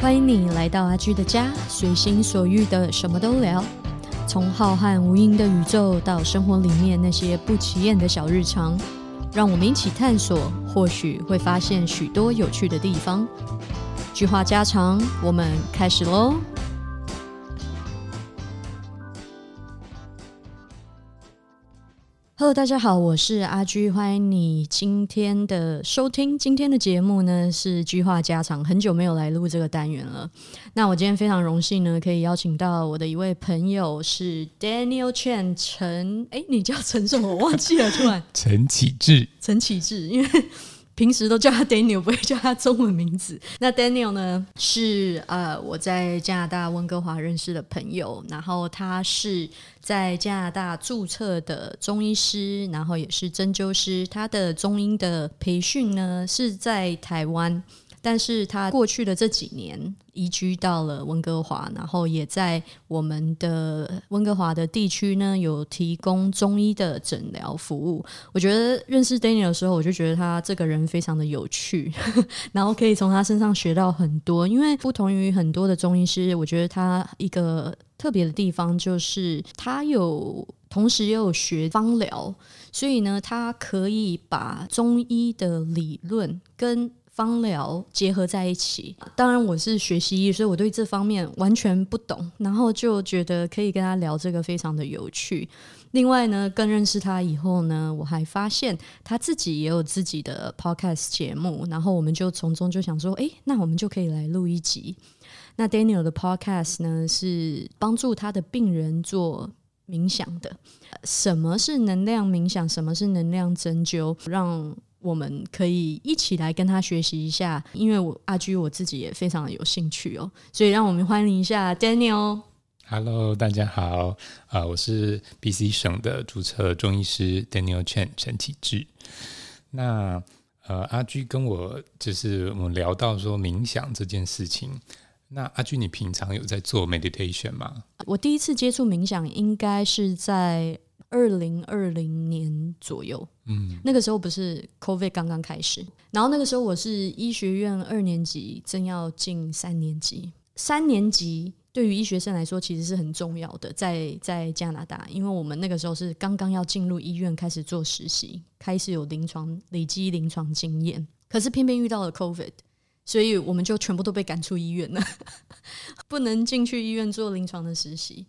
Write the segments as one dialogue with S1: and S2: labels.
S1: 欢迎你来到阿居的家，随心所欲的什么都聊，从浩瀚无垠的宇宙到生活里面那些不起眼的小日常，让我们一起探索，或许会发现许多有趣的地方。句话家常，我们开始喽。Hello，大家好，我是阿居，欢迎你今天的收听。今天的节目呢是句话家常，很久没有来录这个单元了。那我今天非常荣幸呢，可以邀请到我的一位朋友是 Daniel Chen 陈，哎，你叫陈什么？我忘记了，突然
S2: 陈启志，
S1: 陈启志，因为。平时都叫他 Daniel，不会叫他中文名字。那 Daniel 呢，是呃我在加拿大温哥华认识的朋友，然后他是在加拿大注册的中医师，然后也是针灸师。他的中医的培训呢是在台湾。但是他过去的这几年移居到了温哥华，然后也在我们的温哥华的地区呢有提供中医的诊疗服务。我觉得认识 Daniel 的时候，我就觉得他这个人非常的有趣，然后可以从他身上学到很多。因为不同于很多的中医师，我觉得他一个特别的地方就是他有同时也有学方疗，所以呢，他可以把中医的理论跟方疗结合在一起，当然我是学西医，所以我对这方面完全不懂，然后就觉得可以跟他聊这个非常的有趣。另外呢，更认识他以后呢，我还发现他自己也有自己的 podcast 节目，然后我们就从中就想说，哎，那我们就可以来录一集。那 Daniel 的 podcast 呢，是帮助他的病人做冥想的。什么是能量冥想？什么是能量针灸？让我们可以一起来跟他学习一下，因为我阿居我自己也非常有兴趣哦，所以让我们欢迎一下 Daniel。
S2: Hello，大家好，啊，我是 BC 省的注册中医师 Daniel Chen 陈启志。那呃，阿居跟我就是我们聊到说冥想这件事情，那阿居你平常有在做 meditation 吗？
S1: 我第一次接触冥想应该是在。二零二零年左右，嗯，那个时候不是 COVID 刚刚开始，然后那个时候我是医学院二年级，正要进三年级。三年级对于医学生来说其实是很重要的，在在加拿大，因为我们那个时候是刚刚要进入医院开始做实习，开始有临床累积临床经验。可是偏偏遇到了 COVID，所以我们就全部都被赶出医院了，不能进去医院做临床的实习。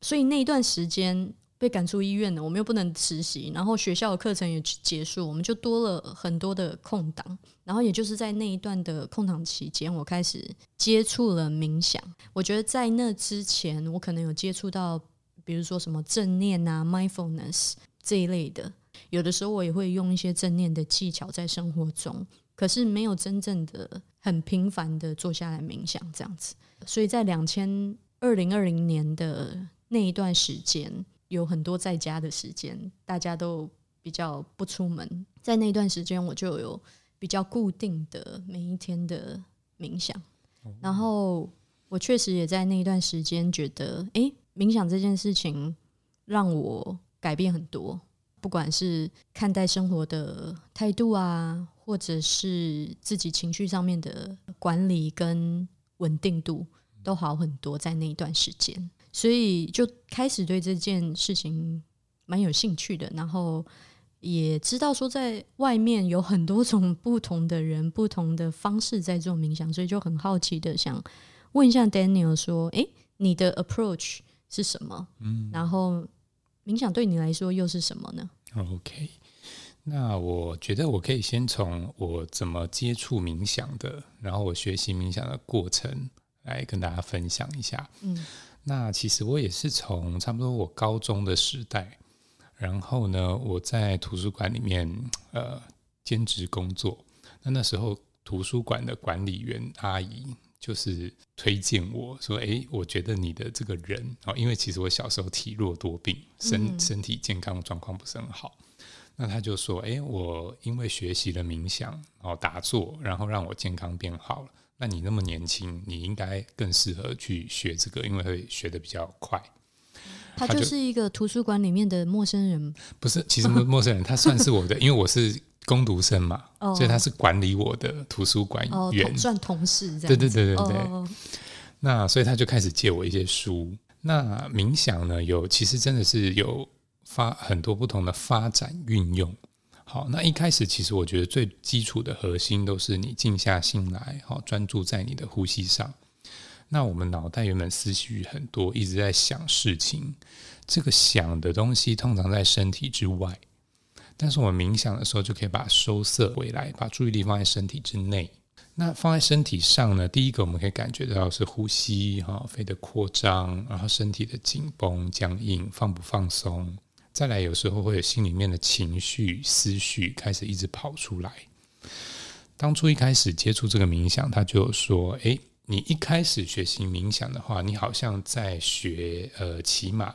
S1: 所以那一段时间。被赶出医院了，我们又不能实习，然后学校的课程也结束，我们就多了很多的空档。然后也就是在那一段的空档期间，我开始接触了冥想。我觉得在那之前，我可能有接触到，比如说什么正念啊、mindfulness 这一类的。有的时候我也会用一些正念的技巧在生活中，可是没有真正的很频繁的坐下来冥想这样子。所以在两千二零二零年的那一段时间。有很多在家的时间，大家都比较不出门。在那段时间，我就有比较固定的每一天的冥想。然后，我确实也在那一段时间觉得，哎，冥想这件事情让我改变很多，不管是看待生活的态度啊，或者是自己情绪上面的管理跟稳定度，都好很多。在那一段时间。所以就开始对这件事情蛮有兴趣的，然后也知道说在外面有很多种不同的人、不同的方式在做冥想，所以就很好奇的想问一下 Daniel 说：“哎，你的 approach 是什么？嗯，然后冥想对你来说又是什么呢
S2: ？”OK，那我觉得我可以先从我怎么接触冥想的，然后我学习冥想的过程来跟大家分享一下。嗯。那其实我也是从差不多我高中的时代，然后呢，我在图书馆里面呃兼职工作。那那时候图书馆的管理员阿姨就是推荐我说：“哎，我觉得你的这个人哦，因为其实我小时候体弱多病，身身体健康状况不是很好。那他就说：“哎，我因为学习了冥想，哦，打坐，然后让我健康变好了。那你那么年轻，你应该更适合去学这个，因为会学的比较快。”
S1: 他就是一个图书馆里面的陌生人，
S2: 不是？其实陌生人，他算是我的，因为我是攻读生嘛，所以他是管理我的图书馆员，
S1: 算同事这样。
S2: 对对对对对。那所以他就开始借我一些书。那冥想呢，有其实真的是有。发很多不同的发展运用，好，那一开始其实我觉得最基础的核心都是你静下心来，好，专注在你的呼吸上。那我们脑袋原本思绪很多，一直在想事情，这个想的东西通常在身体之外，但是我们冥想的时候就可以把它收摄回来，把注意力放在身体之内。那放在身体上呢？第一个我们可以感觉到是呼吸，哈，肺的扩张，然后身体的紧绷、僵硬，放不放松。再来，有时候会有心里面的情绪、思绪开始一直跑出来。当初一开始接触这个冥想，他就说：“诶，你一开始学习冥想的话，你好像在学呃骑马，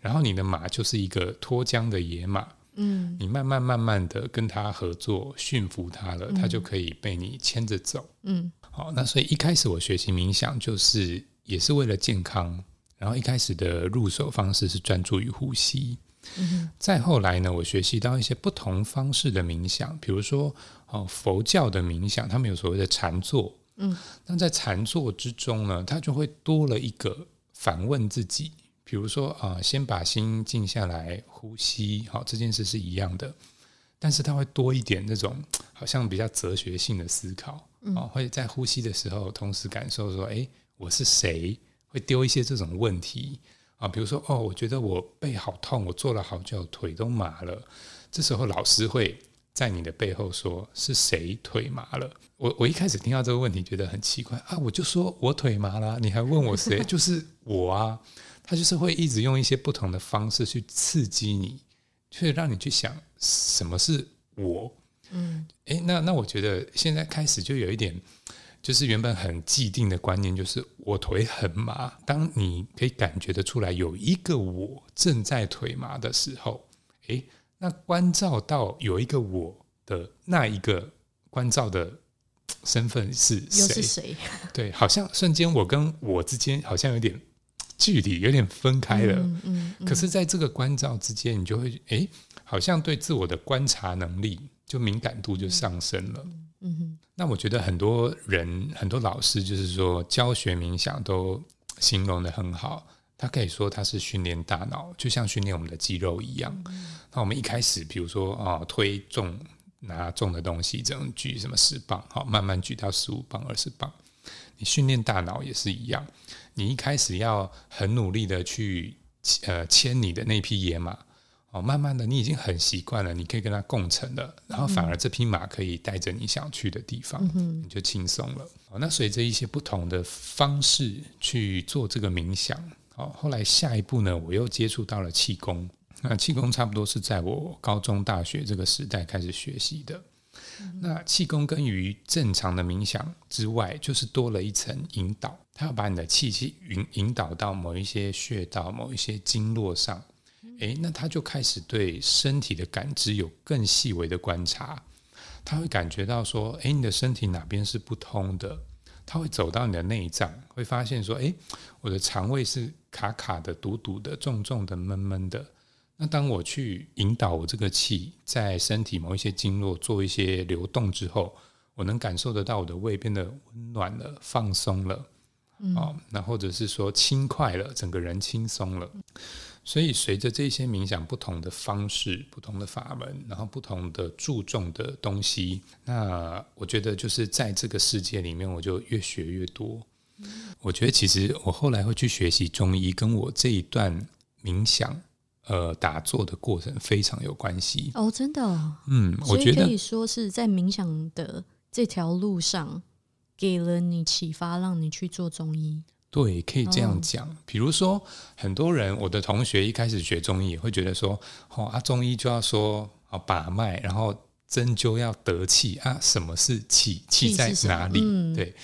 S2: 然后你的马就是一个脱缰的野马，嗯，你慢慢慢慢的跟他合作，驯服他了，他就可以被你牵着走，嗯，好，那所以一开始我学习冥想，就是也是为了健康，然后一开始的入手方式是专注于呼吸。”再后来呢，我学习到一些不同方式的冥想，比如说哦，佛教的冥想，他们有所谓的禅坐。嗯，那在禅坐之中呢，他就会多了一个反问自己，比如说啊，先把心静下来，呼吸，好，这件事是一样的，但是他会多一点那种好像比较哲学性的思考，啊，会在呼吸的时候同时感受说，哎，我是谁？会丢一些这种问题。啊，比如说哦，我觉得我背好痛，我坐了好久，腿都麻了。这时候老师会在你的背后说：“是谁腿麻了？”我我一开始听到这个问题觉得很奇怪啊，我就说我腿麻了，你还问我谁？就是我啊。他就是会一直用一些不同的方式去刺激你，去让你去想什么是我。嗯，哎，那那我觉得现在开始就有一点。就是原本很既定的观念，就是我腿很麻。当你可以感觉得出来有一个我正在腿麻的时候，诶，那关照到有一个我的那一个关照的身份是谁？
S1: 谁？
S2: 对，好像瞬间我跟我之间好像有点距离，有点分开了。嗯嗯。可是，在这个关照之间，你就会诶，好像对自我的观察能力就敏感度就上升了。嗯哼。那我觉得很多人、很多老师，就是说教学冥想都形容的很好。他可以说他是训练大脑，就像训练我们的肌肉一样。那我们一开始，比如说啊，推重、拿重的东西，这样举什么十磅，好，慢慢举到十五磅、二十磅。你训练大脑也是一样，你一开始要很努力的去呃牵你的那匹野马。哦，慢慢的，你已经很习惯了，你可以跟它共乘了，然后反而这匹马可以带着你想去的地方，你就轻松了。哦，那随着一些不同的方式去做这个冥想，哦，后来下一步呢，我又接触到了气功。那气功差不多是在我高中、大学这个时代开始学习的。那气功跟于正常的冥想之外，就是多了一层引导，它要把你的气息引引导到某一些穴道、某一些经络上。诶，那他就开始对身体的感知有更细微的观察，他会感觉到说，诶，你的身体哪边是不通的？他会走到你的内脏，会发现说，诶，我的肠胃是卡卡的、堵堵的、重重的、闷闷的。那当我去引导我这个气在身体某一些经络做一些流动之后，我能感受得到我的胃变得温暖了、放松了，哦，那或者是说轻快了，整个人轻松了。所以，随着这些冥想不同的方式、不同的法门，然后不同的注重的东西，那我觉得就是在这个世界里面，我就越学越多。我觉得其实我后来会去学习中医，跟我这一段冥想、呃打坐的过程非常有关系。
S1: 哦，真的？
S2: 嗯，我觉得
S1: 可以说是在冥想的这条路上，给了你启发，让你去做中医。
S2: 对，可以这样讲。比如说，很多人，我的同学一开始学中医，也会觉得说，哦啊，中医就要说啊把脉，然后针灸要得气啊。什么是气？气在哪里？对。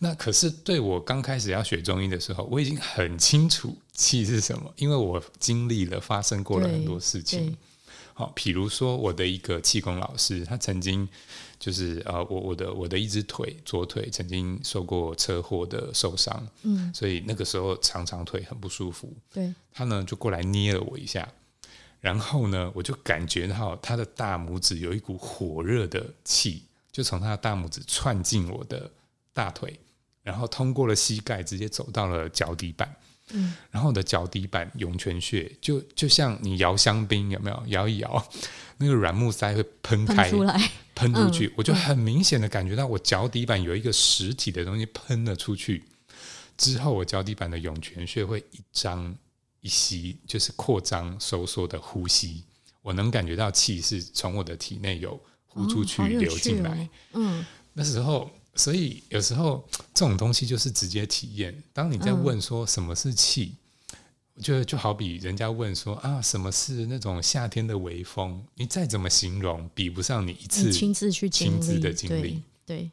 S2: 那可是对我刚开始要学中医的时候，我已经很清楚气是什么，因为我经历了发生过了很多事情。好，比如说我的一个气功老师，他曾经就是呃，我我的我的一只腿左腿曾经受过车祸的受伤，嗯，所以那个时候常常腿很不舒服。
S1: 对，
S2: 他呢就过来捏了我一下，然后呢我就感觉到他的大拇指有一股火热的气，就从他的大拇指窜进我的大腿，然后通过了膝盖，直接走到了脚底板。嗯，然后我的脚底板涌泉穴就就像你摇香槟有没有？摇一摇，那个软木塞会喷开
S1: 出来，
S2: 喷出去，我就很明显的感觉到我脚底板有一个实体的东西喷了出去，之后我脚底板的涌泉穴会一张一吸，就是扩张收缩的呼吸，我能感觉到气是从我的体内有呼出去流进来，嗯，那时候。所以有时候这种东西就是直接体验。当你在问说什么是气，我觉得就好比人家问说啊什么是那种夏天的微风，你再怎么形容，比不上你一次
S1: 亲自去
S2: 亲自的经历。
S1: 对，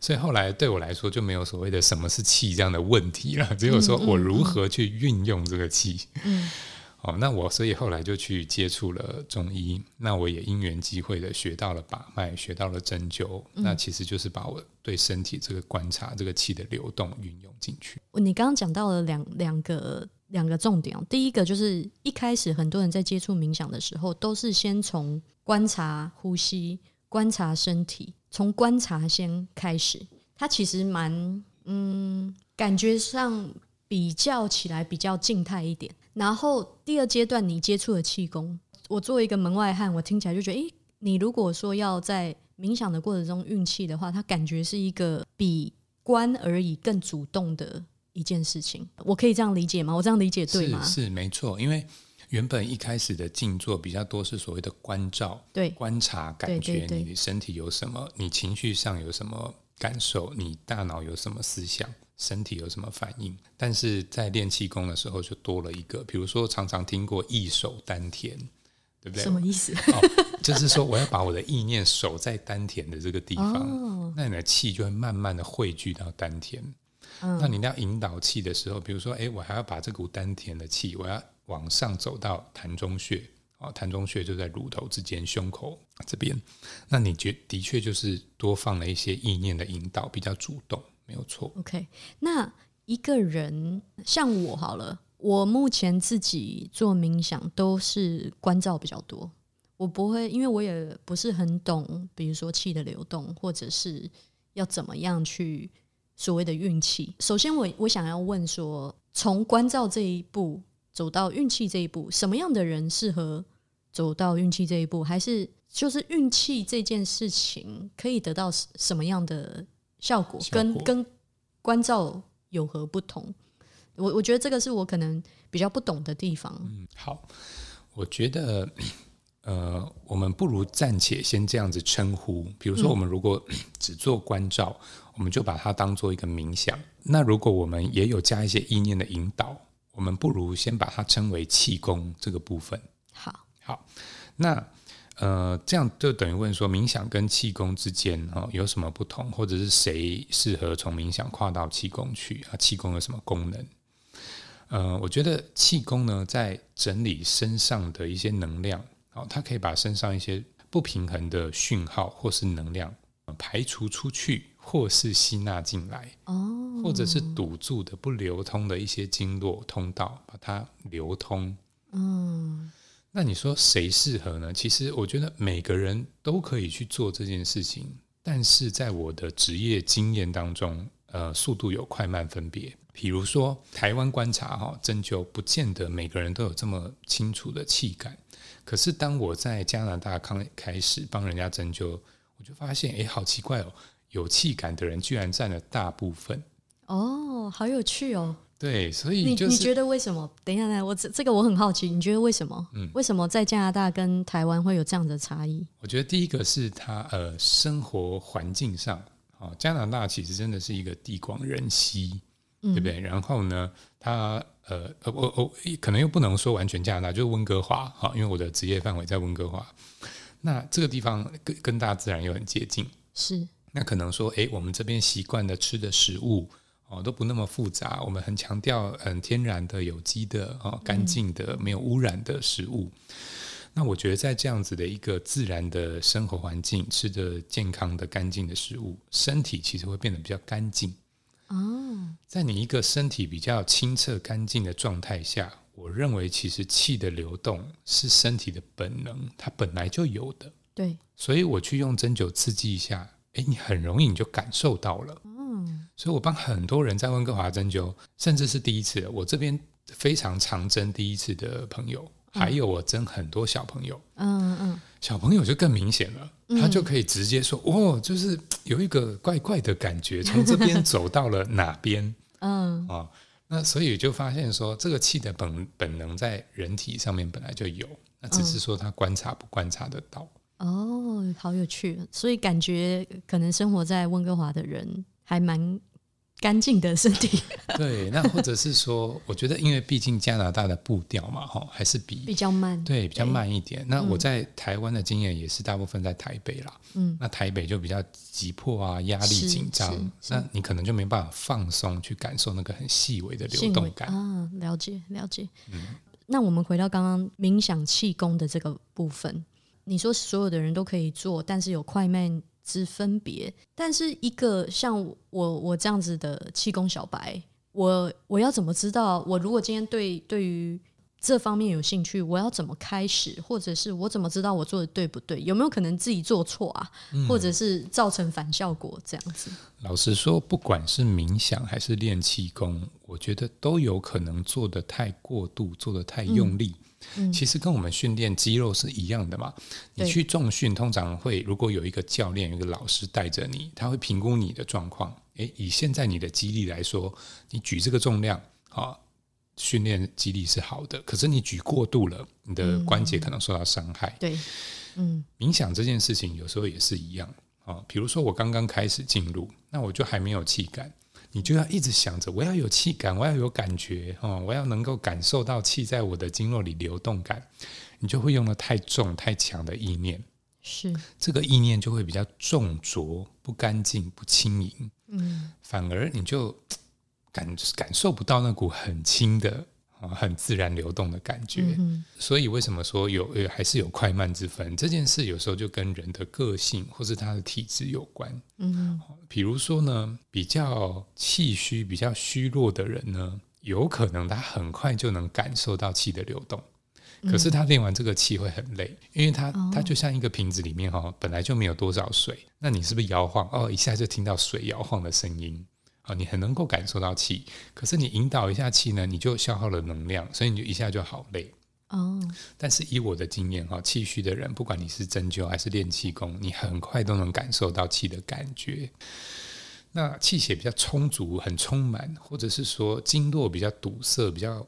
S2: 所以后来对我来说就没有所谓的什么是气这样的问题了，只有说我如何去运用这个气。嗯。哦，那我所以后来就去接触了中医，那我也因缘机会的学到了把脉，学到了针灸，那其实就是把我对身体这个观察这个气的流动运用进去。
S1: 你刚刚讲到了两两个两个重点，哦第一个就是一开始很多人在接触冥想的时候，都是先从观察呼吸、观察身体，从观察先开始，它其实蛮嗯，感觉上比较起来比较静态一点。然后第二阶段，你接触了气功。我作为一个门外汉，我听起来就觉得，诶，你如果说要在冥想的过程中运气的话，它感觉是一个比观而已更主动的一件事情。我可以这样理解吗？我这样理解对吗？
S2: 是没错，因为原本一开始的静坐比较多是所谓的观照，
S1: 对，
S2: 观察感觉你的身体有什么，你情绪上有什么感受，你大脑有什么思想。身体有什么反应？但是在练气功的时候，就多了一个，比如说常常听过一手丹田，对不对？
S1: 什么意思？
S2: 就是说我要把我的意念守在丹田的这个地方，那你的气就会慢慢的汇聚到丹田。那你要引导气的时候，比如说，哎，我还要把这股丹田的气，我要往上走到膻中穴，哦，膻中穴就在乳头之间，胸口这边。那你觉的确就是多放了一些意念的引导，比较主动。没有错。
S1: OK，那一个人像我好了，我目前自己做冥想都是关照比较多。我不会，因为我也不是很懂，比如说气的流动，或者是要怎么样去所谓的运气。首先，我我想要问说，从关照这一步走到运气这一步，什么样的人适合走到运气这一步？还是就是运气这件事情可以得到什么样的？效果跟跟关照有何不同？我我觉得这个是我可能比较不懂的地方。
S2: 嗯，好，我觉得呃，我们不如暂且先这样子称呼。比如说，我们如果 只做关照，我们就把它当做一个冥想。那如果我们也有加一些意念的引导，我们不如先把它称为气功这个部分。
S1: 好，
S2: 好，那。呃，这样就等于问说，冥想跟气功之间哦有什么不同，或者是谁适合从冥想跨到气功去啊？气功有什么功能？呃，我觉得气功呢，在整理身上的一些能量，哦，它可以把身上一些不平衡的讯号或是能量排除出去，或是吸纳进来，哦，或者是堵住的不流通的一些经络通道，把它流通，嗯。那你说谁适合呢？其实我觉得每个人都可以去做这件事情，但是在我的职业经验当中，呃，速度有快慢分别。比如说台湾观察哈针灸，不见得每个人都有这么清楚的气感。可是当我在加拿大刚开始帮人家针灸，我就发现，哎，好奇怪哦，有气感的人居然占了大部分。
S1: 哦，好有趣哦。
S2: 对，所以你
S1: 你觉得为什么？等一下，呢，我这这个我很好奇，你觉得为什么？嗯，为什么在加拿大跟台湾会有这样的差异？
S2: 我觉得第一个是它呃生活环境上，啊，加拿大其实真的是一个地广人稀，对不对？然后呢，它呃呃我我可能又不能说完全加拿大，就是温哥华哈，因为我的职业范围在温哥华，那这个地方跟跟大自然又很接近，
S1: 是
S2: 那可能说，哎，我们这边习惯的吃的食物。哦，都不那么复杂。我们很强调，嗯，天然的、有机的、哦，干净的、没有污染的食物。那我觉得在这样子的一个自然的生活环境，吃着健康的、干净的食物，身体其实会变得比较干净。哦，在你一个身体比较清澈干净的状态下，我认为其实气的流动是身体的本能，它本来就有的。
S1: 对，
S2: 所以我去用针灸刺激一下，哎，你很容易你就感受到了。嗯，所以我帮很多人在温哥华针灸，甚至是第一次，我这边非常常针第一次的朋友，还有我针很多小朋友。嗯嗯，小朋友就更明显了。他就可以直接说：“哦，就是有一个怪怪的感觉，从这边走到了哪边？”嗯，啊，那所以就发现说，这个气的本本能在人体上面本来就有，那只是说他观察不观察得到。
S1: 哦，好有趣，所以感觉可能生活在温哥华的人还蛮。干净的身体，
S2: 对，那或者是说，我觉得，因为毕竟加拿大的步调嘛，哈，还是比
S1: 比较慢，
S2: 对，比较慢一点。那我在台湾的经验也是大部分在台北啦，嗯，那台北就比较急迫啊，压力紧张，那你可能就没办法放松去感受那个很细微的流动感
S1: 啊。了解，了解。嗯，那我们回到刚刚冥想气功的这个部分，你说所有的人都可以做，但是有快慢。之分别，但是一个像我我这样子的气功小白，我我要怎么知道？我如果今天对对于这方面有兴趣，我要怎么开始？或者是我怎么知道我做的对不对？有没有可能自己做错啊？或者是造成反效果这样子？
S2: 老实说，不管是冥想还是练气功，我觉得都有可能做的太过度，做的太用力。其实跟我们训练肌肉是一样的嘛。你去重训，通常会如果有一个教练、有一个老师带着你，他会评估你的状况。诶，以现在你的肌力来说，你举这个重量啊，训练肌力是好的。可是你举过度了，你的关节可能受到伤害。
S1: 对，嗯，
S2: 冥想这件事情有时候也是一样啊。比如说我刚刚开始进入，那我就还没有气感。你就要一直想着，我要有气感，我要有感觉，哦，我要能够感受到气在我的经络里流动感，你就会用了太重、太强的意念，
S1: 是。
S2: 这个意念就会比较重浊、不干净、不轻盈，嗯，反而你就感感受不到那股很轻的。啊，很自然流动的感觉，所以为什么说有呃还是有快慢之分？这件事有时候就跟人的个性或是他的体质有关。嗯，比如说呢，比较气虚、比较虚弱的人呢，有可能他很快就能感受到气的流动，可是他练完这个气会很累，因为他他就像一个瓶子里面哈，本来就没有多少水，那你是不是摇晃哦，一下就听到水摇晃的声音？啊，你很能够感受到气，可是你引导一下气呢，你就消耗了能量，所以你就一下就好累。哦，但是以我的经验哈，气虚的人，不管你是针灸还是练气功，你很快都能感受到气的感觉。那气血比较充足、很充满，或者是说经络比较堵塞、比较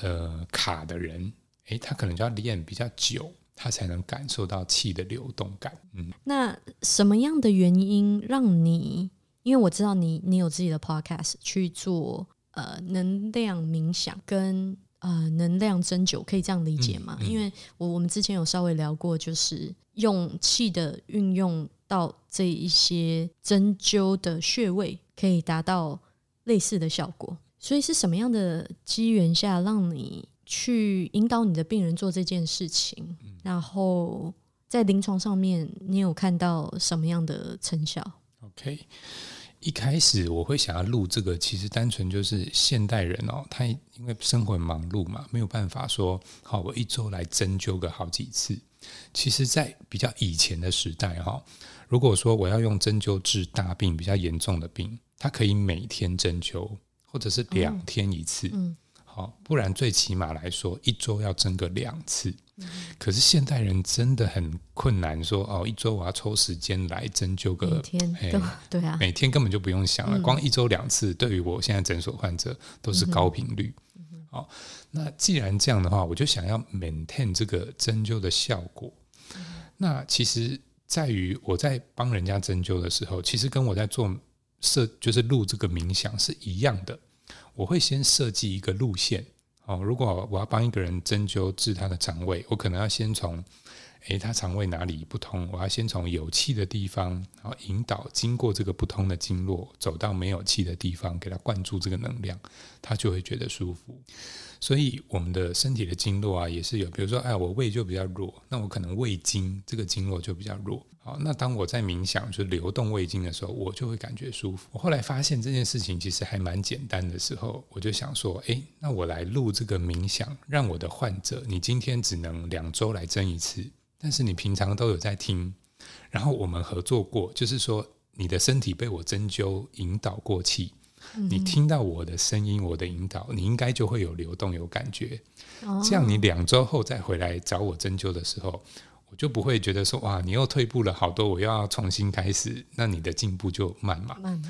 S2: 呃卡的人，诶，他可能就要练比较久，他才能感受到气的流动感。
S1: 嗯，那什么样的原因让你？因为我知道你，你有自己的 podcast 去做呃能量冥想跟呃能量针灸，可以这样理解吗？因为我我们之前有稍微聊过，就是用气的运用到这一些针灸的穴位，可以达到类似的效果。所以是什么样的机缘下，让你去引导你的病人做这件事情？然后在临床上面，你有看到什么样的成效
S2: ？OK。一开始我会想要录这个，其实单纯就是现代人哦，他因为生活很忙碌嘛，没有办法说好我一周来针灸个好几次。其实，在比较以前的时代哈，如果说我要用针灸治大病、比较严重的病，他可以每天针灸，或者是两天一次。嗯，好，不然最起码来说，一周要针个两次。可是现代人真的很困难，说哦，一周我要抽时间来针灸个，
S1: 每天 对啊，
S2: 每天根本就不用想了，光一周两次，对于我现在诊所患者都是高频率。好，那既然这样的话，我就想要 maintain 这个针灸的效果。那其实在于我在帮人家针灸的时候，其实跟我在做设就是录这个冥想是一样的，我会先设计一个路线。哦，如果我要帮一个人针灸治他的肠胃，我可能要先从，诶，他肠胃哪里不通，我要先从有气的地方，然后引导经过这个不通的经络，走到没有气的地方，给他灌注这个能量，他就会觉得舒服。所以我们的身体的经络啊，也是有，比如说，哎，我胃就比较弱，那我可能胃经这个经络就比较弱。好，那当我在冥想，就是流动胃经的时候，我就会感觉舒服。我后来发现这件事情其实还蛮简单的时候，我就想说，哎，那我来录这个冥想，让我的患者，你今天只能两周来针一次，但是你平常都有在听，然后我们合作过，就是说你的身体被我针灸引导过气。你听到我的声音，我的引导，你应该就会有流动，有感觉。这样你两周后再回来找我针灸的时候，我就不会觉得说哇，你又退步了好多，我又要重新开始。那你的进步就慢嘛。
S1: 慢。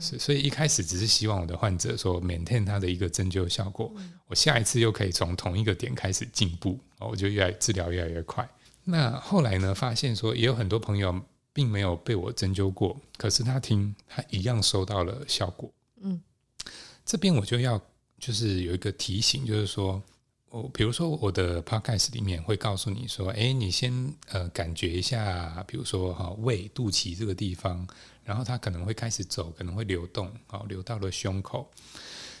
S2: 是，所以一开始只是希望我的患者说 maintain 他的一个针灸效果，我下一次又可以从同一个点开始进步，我就越来治疗越来越快。那后来呢，发现说也有很多朋友并没有被我针灸过，可是他听他一样收到了效果。这边我就要就是有一个提醒，就是说，我比如说我的 podcast 里面会告诉你说，哎，你先呃感觉一下，比如说哈胃、肚脐这个地方，然后它可能会开始走，可能会流动，哦流到了胸口。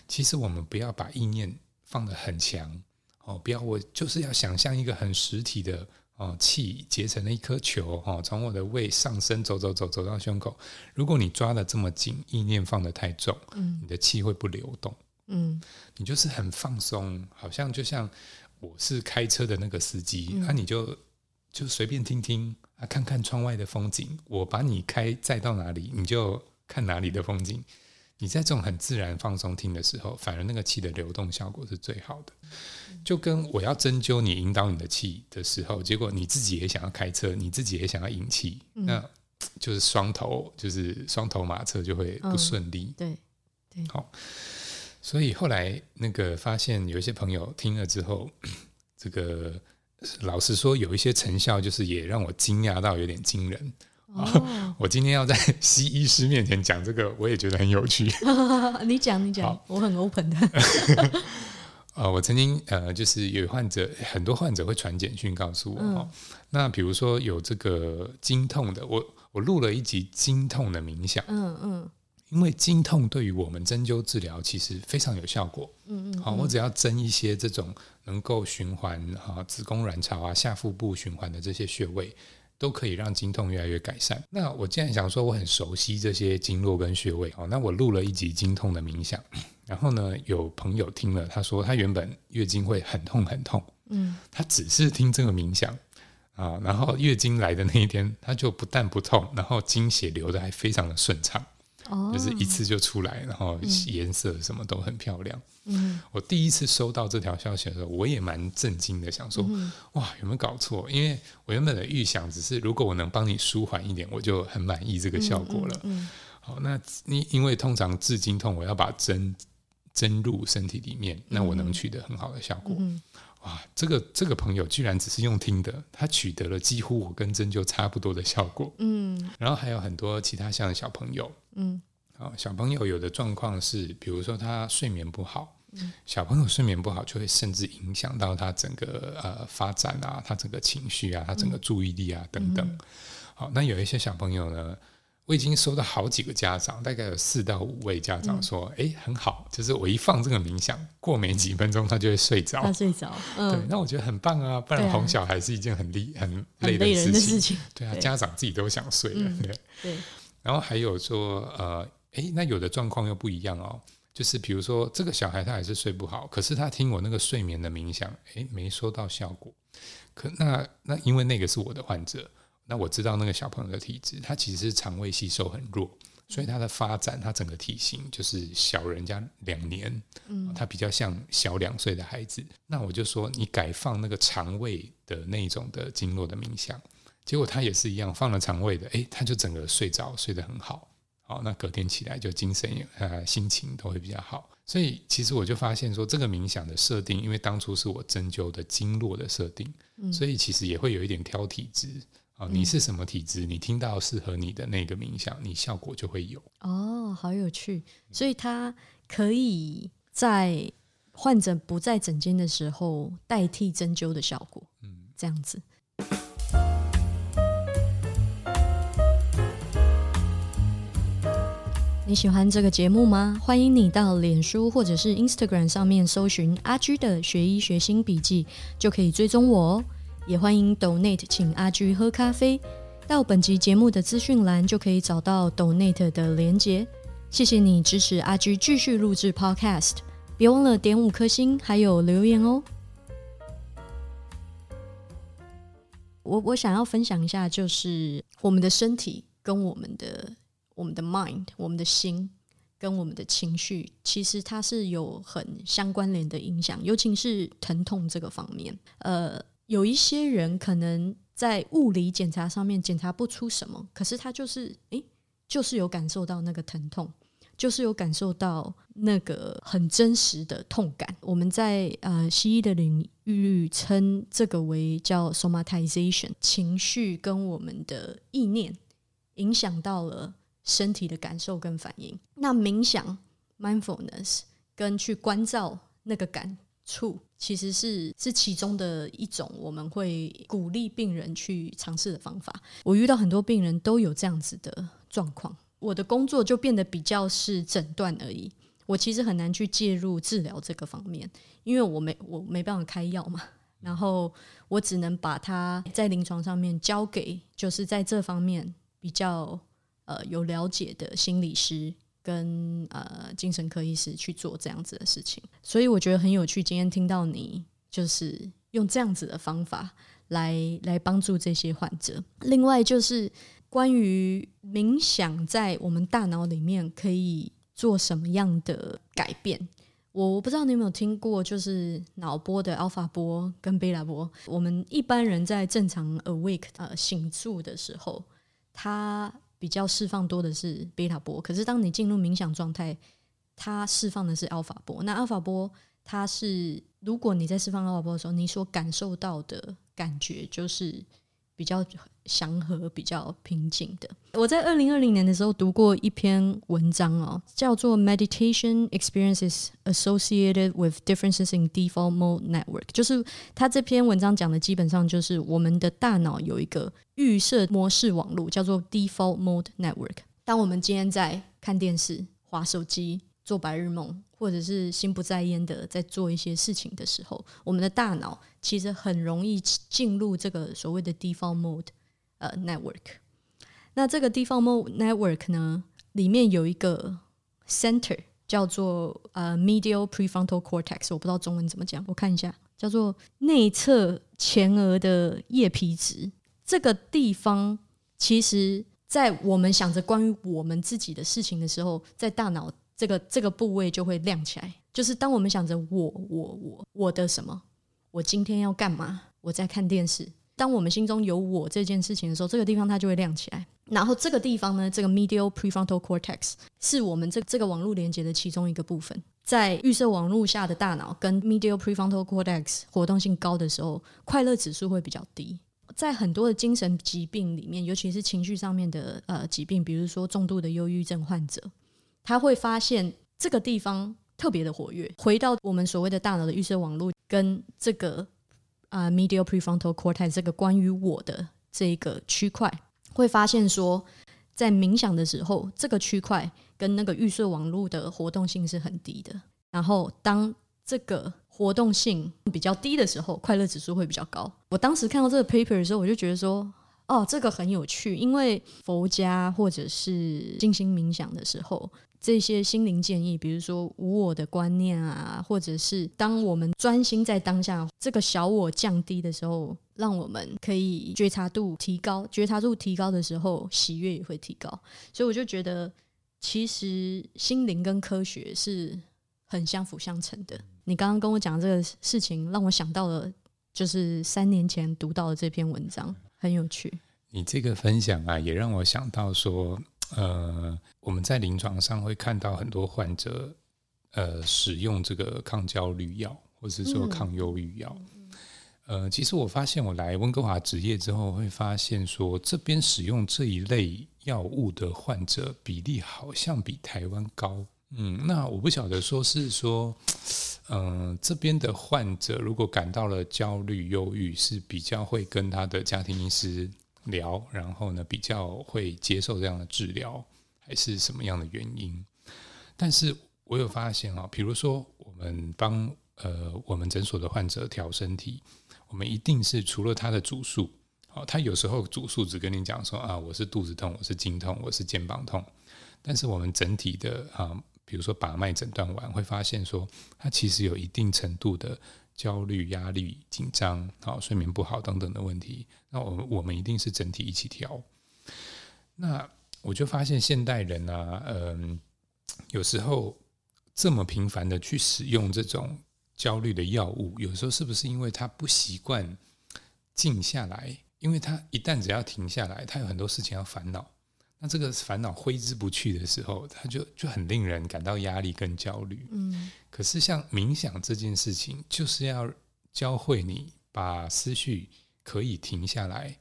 S2: 其实我们不要把意念放得很强，哦，不要我就是要想象一个很实体的。哦，气结成了一颗球，哈，从我的胃上升，走走走，走到胸口。如果你抓的这么紧，意念放的太重，嗯，你的气会不流动，嗯，你就是很放松，好像就像我是开车的那个司机，那你就就随便听听啊，看看窗外的风景，我把你开载到哪里，你就看哪里的风景。你在这种很自然放松听的时候，反而那个气的流动效果是最好的。就跟我要针灸你引导你的气的时候，结果你自己也想要开车，你自己也想要引气，那就是双头，就是双头马车就会不顺利。
S1: 对对，
S2: 好。所以后来那个发现有一些朋友听了之后，这个老实说有一些成效，就是也让我惊讶到有点惊人。哦，我今天要在西医师面前讲这个，我也觉得很有趣。
S1: 你讲，你讲，我很 open 的。
S2: 呃，我曾经呃，就是有患者，很多患者会传简讯告诉我哦。那比如说有这个经痛的，我我录了一集经痛的冥想。嗯嗯。因为经痛对于我们针灸治疗其实非常有效果。嗯嗯。好，我只要针一些这种能够循环哈子宫卵巢啊、下腹部循环的这些穴位。都可以让经痛越来越改善。那我既然想说我很熟悉这些经络跟穴位，哦，那我录了一集经痛的冥想。然后呢，有朋友听了，他说他原本月经会很痛很痛，嗯，他只是听这个冥想啊，然后月经来的那一天，他就不但不痛，然后经血流的还非常的顺畅。就是一次就出来，然后颜色什么都很漂亮。嗯，我第一次收到这条消息的时候，我也蛮震惊的，想说哇，有没有搞错？因为我原本的预想只是，如果我能帮你舒缓一点，我就很满意这个效果了。嗯，好，那你因为通常治经痛，我要把针针入身体里面，那我能取得很好的效果。哇，这个这个朋友居然只是用听的，他取得了几乎我跟针灸差不多的效果。嗯，然后还有很多其他像小朋友，嗯，啊，小朋友有的状况是，比如说他睡眠不好，嗯，小朋友睡眠不好就会甚至影响到他整个呃发展啊，他整个情绪啊，他整个注意力啊等等。好，那有一些小朋友呢。我已经收到好几个家长，大概有四到五位家长说：“哎，很好，就是我一放这个冥想，过没几分钟他就会睡着。”
S1: 他睡着，对，
S2: 那我觉得很棒啊！不然哄小孩是一件很累、很累
S1: 的
S2: 事情。对啊，家长自己都想睡了。对，对。然后还有说，呃，哎，那有的状况又不一样哦，就是比如说这个小孩他还是睡不好，可是他听我那个睡眠的冥想，哎，没收到效果。可那那因为那个是我的患者。那我知道那个小朋友的体质，他其实是肠胃吸收很弱，所以他的发展，他整个体型就是小人家两年，嗯，他比较像小两岁的孩子。那我就说，你改放那个肠胃的那种的经络的冥想，结果他也是一样，放了肠胃的，诶，他就整个睡着，睡得很好，好，那隔天起来就精神呃心情都会比较好。所以其实我就发现说，这个冥想的设定，因为当初是我针灸的经络的设定，所以其实也会有一点挑体质。哦，你是什么体质？你听到适合你的那个冥想，你效果就会有。
S1: 哦，好有趣！所以它可以在患者不在诊间的时候代替针灸的效果。嗯，这样子。你喜欢这个节目吗？欢迎你到脸书或者是 Instagram 上面搜寻阿 G 的学医学心笔记，就可以追踪我哦。也欢迎 Donate 请阿居喝咖啡，到本集节目的资讯栏就可以找到 Donate 的连结。谢谢你支持阿居继续录制 Podcast，别忘了点五颗星还有留言哦。我我想要分享一下，就是我们的身体跟我们的我们的 mind，我们的心跟我们的情绪，其实它是有很相关联的影响，尤其是疼痛这个方面。呃，有一些人可能在物理检查上面检查不出什么，可是他就是诶，就是有感受到那个疼痛。就是有感受到那个很真实的痛感。我们在呃西医的领域称这个为叫 somatization，情绪跟我们的意念影响到了身体的感受跟反应。那冥想 mindfulness 跟去关照那个感触，其实是是其中的一种。我们会鼓励病人去尝试的方法。我遇到很多病人都有这样子的状况。我的工作就变得比较是诊断而已，我其实很难去介入治疗这个方面，因为我没我没办法开药嘛，然后我只能把它在临床上面交给就是在这方面比较呃有了解的心理师跟呃精神科医师去做这样子的事情，所以我觉得很有趣。今天听到你就是用这样子的方法来来帮助这些患者，另外就是。关于冥想在我们大脑里面可以做什么样的改变？我我不知道你有没有听过，就是脑波的 alpha 波跟贝塔波。我们一般人在正常 awake 呃醒住的时候，它比较释放多的是贝塔波。可是当你进入冥想状态，它释放的是阿尔法波。那阿尔法波它是，如果你在释放阿尔法波的时候，你所感受到的感觉就是比较。祥和、比较平静的。我在二零二零年的时候读过一篇文章哦，叫做《Meditation Experiences Associated with Differences in Default Mode Network》。就是他这篇文章讲的，基本上就是我们的大脑有一个预设模式网络，叫做 Default Mode Network。当我们今天在看电视、划手机。做白日梦，或者是心不在焉的在做一些事情的时候，我们的大脑其实很容易进入这个所谓的 default mode。呃，network，那这个 default mode network 呢，里面有一个 center 叫做呃 medial prefrontal cortex，我不知道中文怎么讲，我看一下，叫做内侧前额的叶皮质。这个地方其实，在我们想着关于我们自己的事情的时候，在大脑这个这个部位就会亮起来。就是当我们想着我我我我的什么，我今天要干嘛，我在看电视。当我们心中有我这件事情的时候，这个地方它就会亮起来。然后这个地方呢，这个 medial prefrontal cortex 是我们这这个网络连接的其中一个部分。在预设网络下的大脑跟 medial prefrontal cortex 活动性高的时候，快乐指数会比较低。在很多的精神疾病里面，尤其是情绪上面的呃疾病，比如说重度的忧郁症患者，他会发现这个地方特别的活跃。回到我们所谓的大脑的预设网络跟这个。啊，medial prefrontal cortex 这个关于我的这个区块，会发现说，在冥想的时候，这个区块跟那个预设网络的活动性是很低的。然后，当这个活动性比较低的时候，快乐指数会比较高。我当时看到这个 paper 的时候，我就觉得说，哦，这个很有趣，因为佛家或者是静心冥想的时候。这些心灵建议，比如说无我的观念啊，或者是当我们专心在当下，这个小我降低的时候，让我们可以觉察度提高，觉察度提高的时候，喜悦也会提高。所以我就觉得，其实心灵跟科学是很相辅相成的。你刚刚跟我讲这个事情，让我想到了，就是三年前读到的这篇文章，很有趣。
S2: 你这个分享啊，也让我想到说。呃，我们在临床上会看到很多患者，呃，使用这个抗焦虑药，或者是说抗忧郁药。呃，其实我发现我来温哥华执业之后，会发现说这边使用这一类药物的患者比例好像比台湾高。嗯，那我不晓得说是说，嗯，这边的患者如果感到了焦虑、忧郁，是比较会跟他的家庭医师。聊，然后呢，比较会接受这样的治疗，还是什么样的原因？但是我有发现啊，比如说我们帮呃我们诊所的患者调身体，我们一定是除了他的主诉，哦，他有时候主诉只跟你讲说啊，我是肚子痛，我是颈痛，我是肩膀痛，但是我们整体的啊，比如说把脉诊断完，会发现说他其实有一定程度的焦虑、压力、紧张，好睡眠不好等等的问题。那我们我们一定是整体一起调。那我就发现现代人啊，嗯。有时候这么频繁的去使用这种焦虑的药物，有时候是不是因为他不习惯静下来？因为他一旦只要停下来，他有很多事情要烦恼，那这个烦恼挥之不去的时候，他就就很令人感到压力跟焦虑。嗯，可是像冥想这件事情，就是要教会你把思绪可以停下来，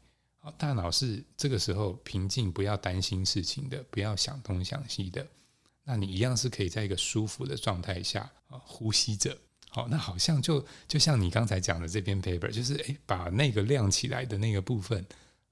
S2: 大脑是这个时候平静，不要担心事情的，不要想东想西的。那你一样是可以在一个舒服的状态下啊呼吸着，好，那好像就就像你刚才讲的这篇 paper，就是诶，把那个亮起来的那个部分，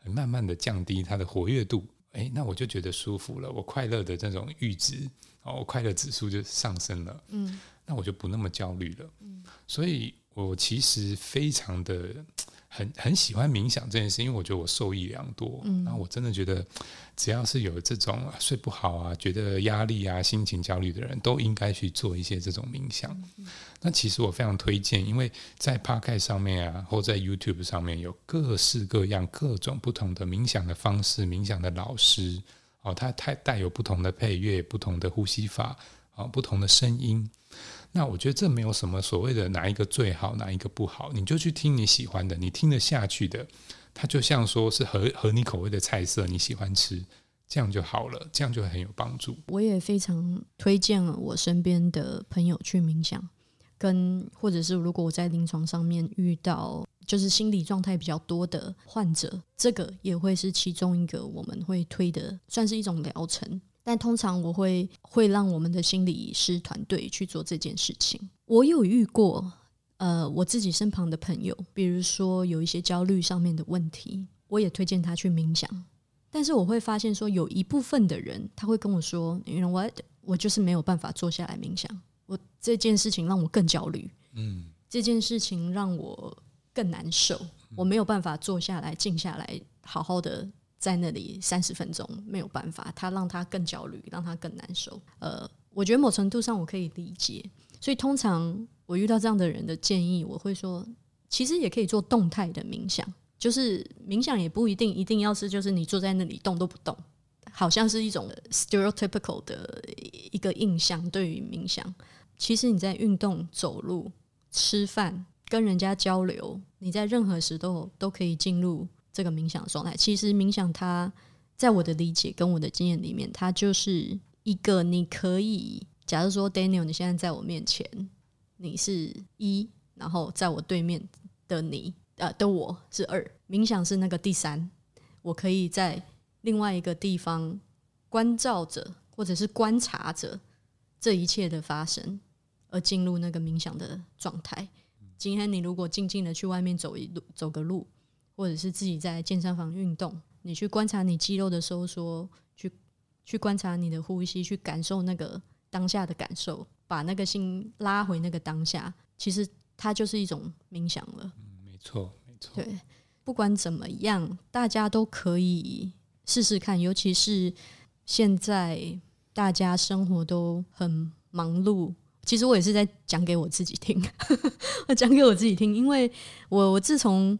S2: 慢慢的降低它的活跃度，诶，那我就觉得舒服了，我快乐的这种阈值，哦，我快乐指数就上升了，嗯，那我就不那么焦虑了，嗯，所以我其实非常的。很很喜欢冥想这件事，因为我觉得我受益良多。嗯，然后我真的觉得，只要是有这种睡不好啊、觉得压力啊、心情焦虑的人，都应该去做一些这种冥想。那其实我非常推荐，因为在 Podcast 上面啊，或在 YouTube 上面有各式各样、各种不同的冥想的方式、冥想的老师哦，他太带有不同的配乐、不同的呼吸法啊、不同的声音。那我觉得这没有什么所谓的哪一个最好，哪一个不好，你就去听你喜欢的，你听得下去的，它就像说是合合你口味的菜色，你喜欢吃，这样就好了，这样就很有帮助。
S1: 我也非常推荐我身边的朋友去冥想，跟或者是如果我在临床上面遇到就是心理状态比较多的患者，这个也会是其中一个我们会推的，算是一种疗程。但通常我会会让我们的心理师团队去做这件事情。我有遇过，呃，我自己身旁的朋友，比如说有一些焦虑上面的问题，我也推荐他去冥想。但是我会发现说，有一部分的人他会跟我说：“因为我我就是没有办法坐下来冥想，我这件事情让我更焦虑，嗯，这件事情让我更难受，我没有办法坐下来静下来，好好的。”在那里三十分钟没有办法，他让他更焦虑，让他更难受。呃，我觉得某程度上我可以理解，所以通常我遇到这样的人的建议，我会说，其实也可以做动态的冥想，就是冥想也不一定一定要是就是你坐在那里动都不动，好像是一种 stereotypical 的一个印象对于冥想。其实你在运动、走路、吃饭、跟人家交流，你在任何时都都可以进入。这个冥想的状态，其实冥想它在我的理解跟我的经验里面，它就是一个你可以，假如说 Daniel，你现在在我面前，你是一，然后在我对面的你，呃，的我是二，冥想是那个第三，我可以在另外一个地方关照着，或者是观察着这一切的发生，而进入那个冥想的状态。今天你如果静静的去外面走一路，走个路。或者是自己在健身房运动，你去观察你肌肉的收缩，去去观察你的呼吸，去感受那个当下的感受，把那个心拉回那个当下，其实它就是一种冥想了。
S2: 嗯，没错，没错。
S1: 对，不管怎么样，大家都可以试试看，尤其是现在大家生活都很忙碌。其实我也是在讲给我自己听，我讲给我自己听，因为我我自从。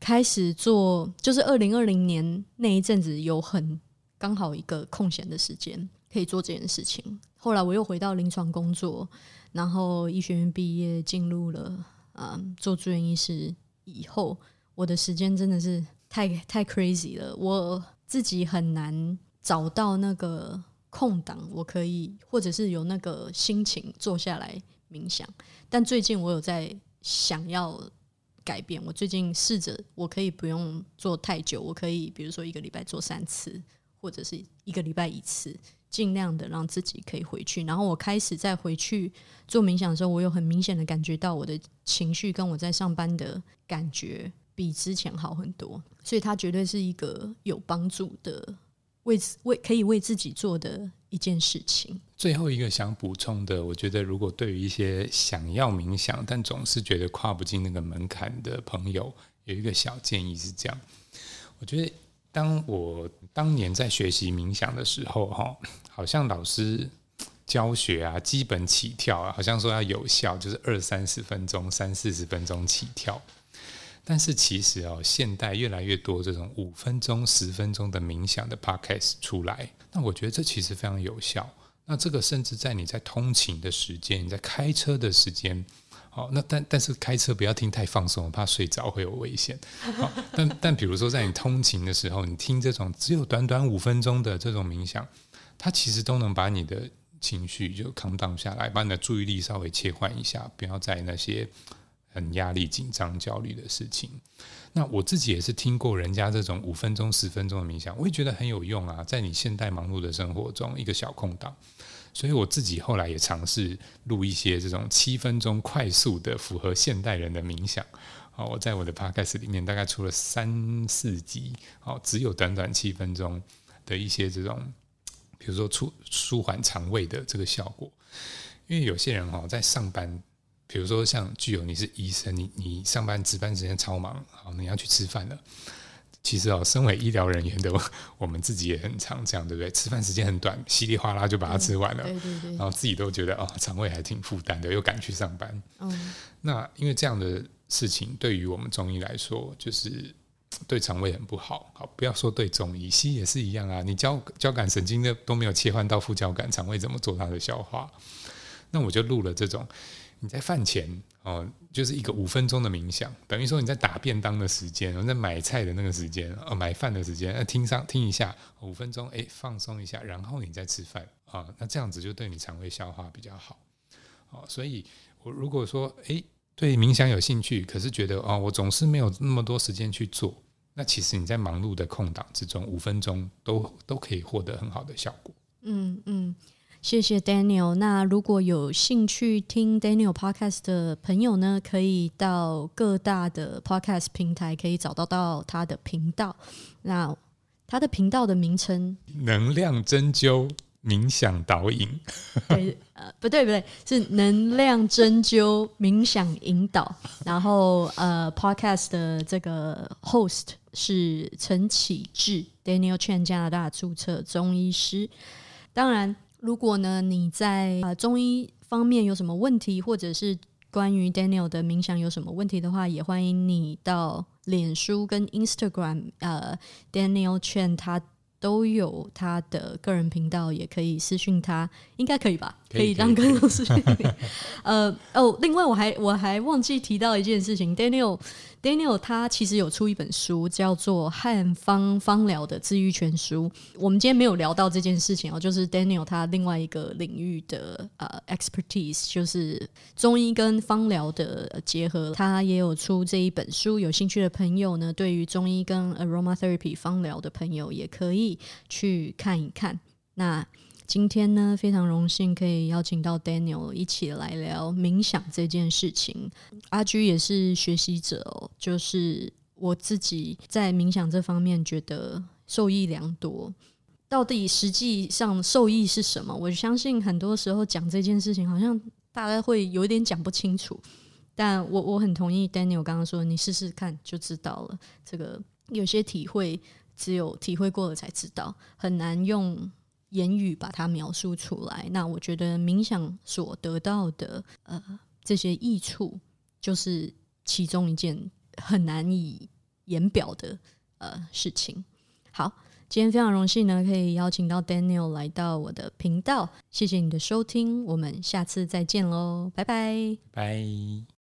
S1: 开始做，就是二零二零年那一阵子有很刚好一个空闲的时间可以做这件事情。后来我又回到临床工作，然后医学院毕业进入了啊做住院医师以后，我的时间真的是太太 crazy 了，我自己很难找到那个空档，我可以或者是有那个心情坐下来冥想。但最近我有在想要。改变。我最近试着，我可以不用做太久，我可以比如说一个礼拜做三次，或者是一个礼拜一次，尽量的让自己可以回去。然后我开始再回去做冥想的时候，我有很明显的感觉到我的情绪跟我在上班的感觉比之前好很多，所以它绝对是一个有帮助的。为为可以为自己做的一件事情。
S2: 最后一个想补充的，我觉得如果对于一些想要冥想但总是觉得跨不进那个门槛的朋友，有一个小建议是这样：我觉得当我当年在学习冥想的时候，哈，好像老师。教学啊，基本起跳啊，好像说要有效，就是二三十分钟、三四十分钟起跳。但是其实哦，现代越来越多这种五分钟、十分钟的冥想的 podcast 出来，那我觉得这其实非常有效。那这个甚至在你在通勤的时间、你在开车的时间，好，那但但是开车不要听太放松，怕睡着会有危险。好，但但比如说在你通勤的时候，你听这种只有短短五分钟的这种冥想，它其实都能把你的。情绪就扛荡下来，把你的注意力稍微切换一下，不要在那些很压力、紧张、焦虑的事情。那我自己也是听过人家这种五分钟、十分钟的冥想，我也觉得很有用啊。在你现代忙碌的生活中，一个小空档，所以我自己后来也尝试录一些这种七分钟快速的、符合现代人的冥想。好，我在我的 podcast 里面大概出了三四集，好，只有短短七分钟的一些这种。比如说，舒舒缓肠胃的这个效果，因为有些人哈在上班，比如说像具有你是医生，你你上班值班时间超忙，好你要去吃饭了。其实哦，身为医疗人员的我们自己也很常这样，对不对？吃饭时间很短，稀里哗啦就把它吃完了，
S1: 对对对，
S2: 然后自己都觉得哦，肠胃还挺负担的，又赶去上班。嗯，那因为这样的事情，对于我们中医来说，就是。对肠胃很不好，好不要说对中医，西医也是一样啊。你交交感神经的都没有切换到副交感，肠胃怎么做它的消化？那我就录了这种，你在饭前哦，就是一个五分钟的冥想，等于说你在打便当的时间，在买菜的那个时间，呃，买饭的时间，听上听一下五分钟，哎，放松一下，然后你再吃饭啊，那这样子就对你肠胃消化比较好。好，所以我如果说哎。对冥想有兴趣，可是觉得哦，我总是没有那么多时间去做。那其实你在忙碌的空档之中，五分钟都都可以获得很好的效果。
S1: 嗯嗯，谢谢 Daniel。那如果有兴趣听 Daniel Podcast 的朋友呢，可以到各大的 Podcast 平台可以找到到他的频道。那他的频道的名称“
S2: 能量针灸”。冥想导引，
S1: 对，呃，不对，不对，是能量针灸冥想引导。然后，呃，Podcast 的这个 Host 是陈启智，Daniel Chen，加拿大注册中医师。当然，如果呢你在呃中医方面有什么问题，或者是关于 Daniel 的冥想有什么问题的话，也欢迎你到脸书跟 Instagram，呃，Daniel Chen 他。都有他的个人频道，也可以私讯他，应该可以吧？可以让更多私讯。呃哦，另外我还我还忘记提到一件事情，Daniel。Daniel 他其实有出一本书，叫做《汉方方疗的治愈全书》。我们今天没有聊到这件事情哦，就是 Daniel 他另外一个领域的呃 expertise，就是中医跟方疗的结合。他也有出这一本书，有兴趣的朋友呢，对于中医跟 aromatherapy 方疗的朋友，也可以去看一看。那今天呢，非常荣幸可以邀请到 Daniel 一起来聊冥想这件事情。阿居也是学习者哦，就是我自己在冥想这方面觉得受益良多。到底实际上受益是什么？我相信很多时候讲这件事情，好像大家会有点讲不清楚。但我我很同意 Daniel 刚刚说，你试试看就知道了。这个有些体会，只有体会过了才知道，很难用。言语把它描述出来，那我觉得冥想所得到的呃这些益处，就是其中一件很难以言表的呃事情。好，今天非常荣幸呢，可以邀请到 Daniel 来到我的频道，谢谢你的收听，我们下次再见喽，拜拜，
S2: 拜。